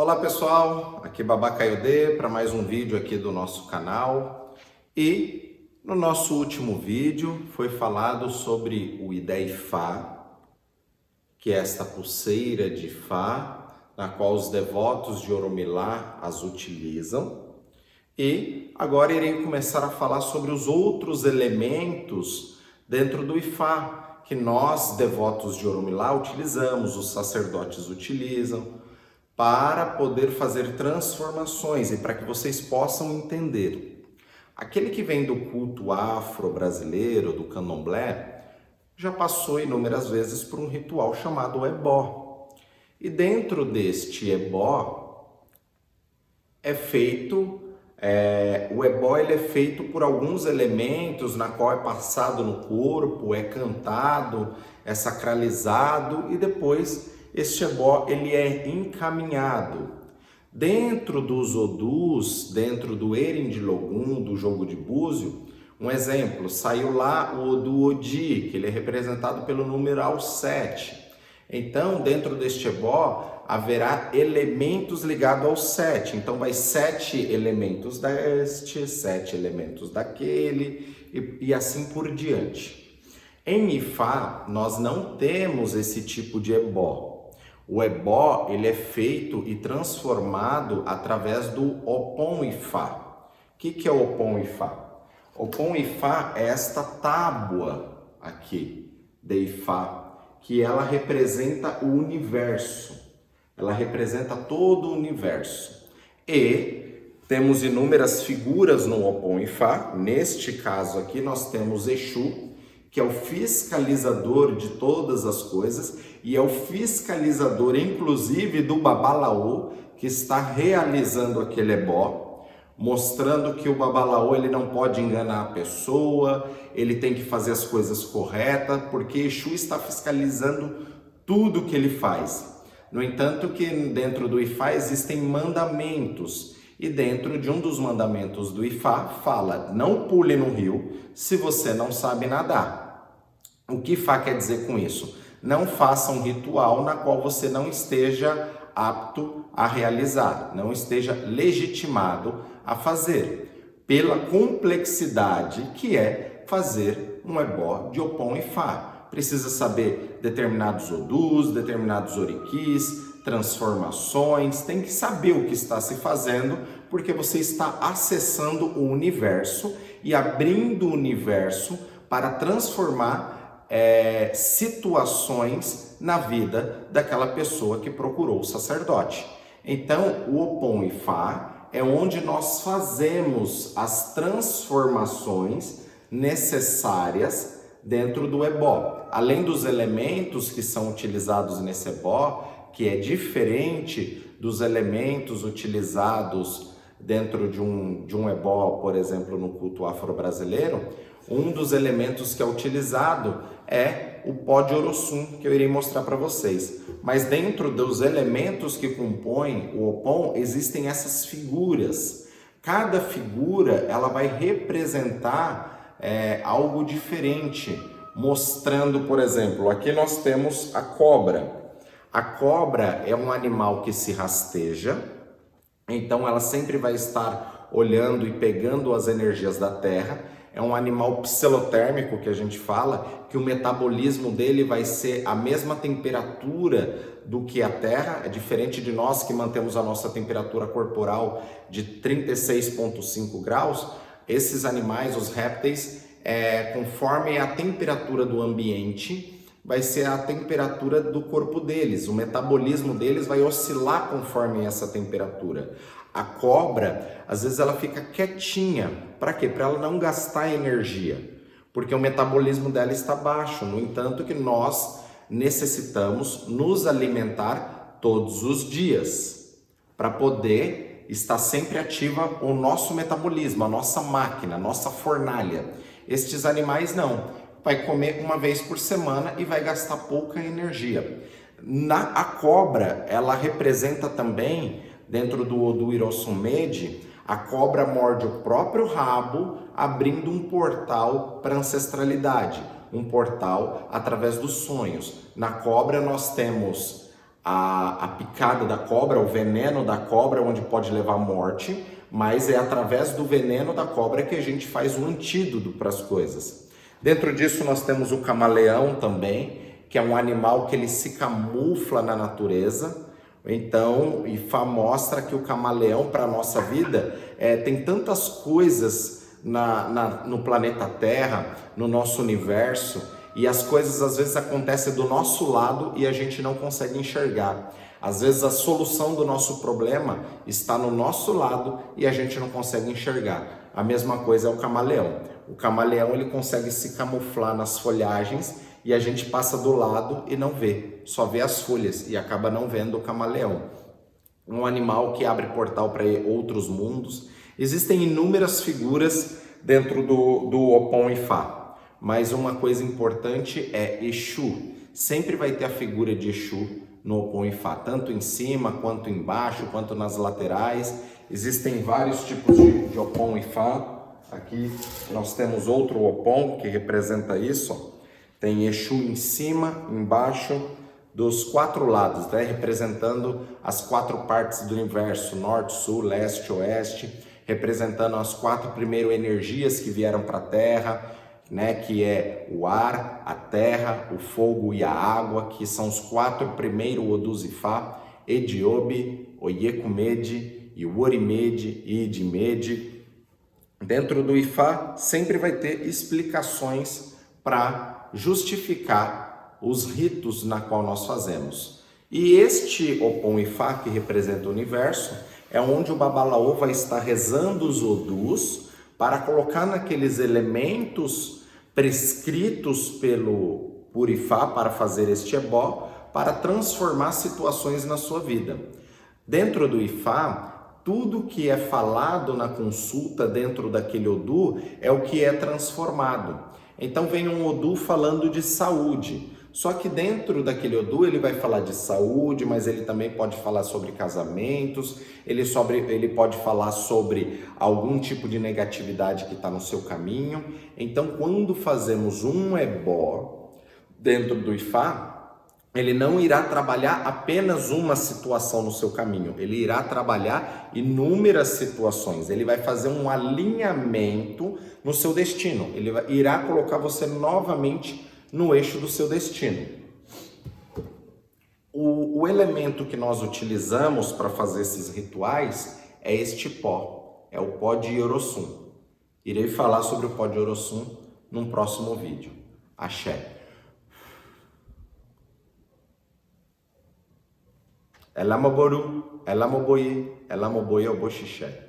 Olá pessoal, aqui Babá Caiodê para mais um vídeo aqui do nosso canal. E no nosso último vídeo foi falado sobre o Idei Fá, que é esta pulseira de Fá, na qual os devotos de Oromilá as utilizam. E agora irei começar a falar sobre os outros elementos dentro do Ifá que nós devotos de Oromilá utilizamos, os sacerdotes utilizam para poder fazer transformações e para que vocês possam entender. Aquele que vem do culto afro-brasileiro, do candomblé, já passou inúmeras vezes por um ritual chamado ebó. E dentro deste ebó é feito é, o ebó ele é feito por alguns elementos na qual é passado no corpo, é cantado, é sacralizado e depois este ebó ele é encaminhado. Dentro dos odus, dentro do Erin de Logum, do jogo de búzio, um exemplo, saiu lá o Odu Odi, que ele é representado pelo numeral 7. Então, dentro deste ebó, haverá elementos ligados ao 7. Então, vai sete elementos deste, sete elementos daquele, e, e assim por diante. Em Ifá, nós não temos esse tipo de ebó. O ebó ele é feito e transformado através do opon ifá. O que, que é o opon ifá? Opon ifá é esta tábua aqui de ifá, que ela representa o universo. Ela representa todo o universo. E temos inúmeras figuras no opon ifá. Neste caso aqui nós temos Exu, que é o fiscalizador de todas as coisas e é o fiscalizador, inclusive, do Babalaô, que está realizando aquele ebó, mostrando que o Babalaô ele não pode enganar a pessoa, ele tem que fazer as coisas corretas, porque Exu está fiscalizando tudo que ele faz. No entanto, que dentro do Ifá existem mandamentos, e dentro de um dos mandamentos do Ifá fala: não pule no rio se você não sabe nadar. O que Ifá quer dizer com isso? Não faça um ritual na qual você não esteja apto a realizar, não esteja legitimado a fazer, pela complexidade que é fazer um ebó de Opon e Fá. Precisa saber determinados odus, determinados oriquis, transformações, tem que saber o que está se fazendo, porque você está acessando o universo e abrindo o universo para transformar é, situações na vida daquela pessoa que procurou o sacerdote. Então, o Opon e Fá é onde nós fazemos as transformações necessárias dentro do ebó. Além dos elementos que são utilizados nesse ebó, que é diferente dos elementos utilizados dentro de um, de um ebó, por exemplo, no culto afro-brasileiro, um dos elementos que é utilizado é o pó de Orossum, que eu irei mostrar para vocês. Mas dentro dos elementos que compõem o Opon, existem essas figuras. Cada figura ela vai representar é, algo diferente, mostrando, por exemplo, aqui nós temos a cobra. A cobra é um animal que se rasteja, então ela sempre vai estar olhando e pegando as energias da terra. É um animal psilotérmico que a gente fala, que o metabolismo dele vai ser a mesma temperatura do que a Terra, é diferente de nós que mantemos a nossa temperatura corporal de 36,5 graus. Esses animais, os répteis, é, conforme a temperatura do ambiente, vai ser a temperatura do corpo deles. O metabolismo deles vai oscilar conforme essa temperatura. A cobra, às vezes ela fica quietinha. Para quê? Para ela não gastar energia. Porque o metabolismo dela está baixo. No entanto, que nós necessitamos nos alimentar todos os dias para poder estar sempre ativa o nosso metabolismo, a nossa máquina, a nossa fornalha. Estes animais não vai comer uma vez por semana e vai gastar pouca energia. Na a cobra, ela representa também dentro do do Irosumede, a cobra morde o próprio rabo, abrindo um portal para ancestralidade, um portal através dos sonhos. Na cobra nós temos a, a picada da cobra, o veneno da cobra, onde pode levar à morte, mas é através do veneno da cobra que a gente faz um antídoto para as coisas. Dentro disso nós temos o camaleão também, que é um animal que ele se camufla na natureza. Então, IFA mostra que o camaleão para a nossa vida é, tem tantas coisas na, na, no planeta Terra, no nosso universo, e as coisas às vezes acontecem do nosso lado e a gente não consegue enxergar. Às vezes a solução do nosso problema está no nosso lado e a gente não consegue enxergar. A mesma coisa é o camaleão. O camaleão ele consegue se camuflar nas folhagens e a gente passa do lado e não vê, só vê as folhas e acaba não vendo o camaleão. Um animal que abre portal para outros mundos. Existem inúmeras figuras dentro do, do Opon Ifá, mas uma coisa importante é Exu. Sempre vai ter a figura de Exu no Opon Ifá, tanto em cima, quanto embaixo, quanto nas laterais. Existem vários tipos de, de Opon Ifá. Aqui nós temos outro Opon que representa isso. Tem Exu em cima, embaixo, dos quatro lados, né? representando as quatro partes do universo: norte, sul, leste, oeste, representando as quatro primeiras energias que vieram para a Terra, né? que é o ar, a terra, o fogo e a água, que são os quatro primeiros Oduzifá, Ediobe, Oyekumede, Iworimede e Idimede dentro do Ifá sempre vai ter explicações para justificar os ritos na qual nós fazemos. E este Opon Ifá, que representa o universo, é onde o Babalaô vai estar rezando os Odus para colocar naqueles elementos prescritos pelo Purifá para fazer este ebó, para transformar situações na sua vida. Dentro do Ifá, tudo que é falado na consulta dentro daquele Odu é o que é transformado. Então vem um Odu falando de saúde. Só que dentro daquele Odu ele vai falar de saúde, mas ele também pode falar sobre casamentos, ele, sobre, ele pode falar sobre algum tipo de negatividade que está no seu caminho. Então, quando fazemos um ebó dentro do Ifá, ele não irá trabalhar apenas uma situação no seu caminho, ele irá trabalhar inúmeras situações, ele vai fazer um alinhamento no seu destino, ele irá colocar você novamente no eixo do seu destino. O, o elemento que nós utilizamos para fazer esses rituais é este pó, é o pó de Yorosum. Irei falar sobre o pó de Yorosum num próximo vídeo. Axé. Ela moboru, ela moboye, ela moboye oboxixé.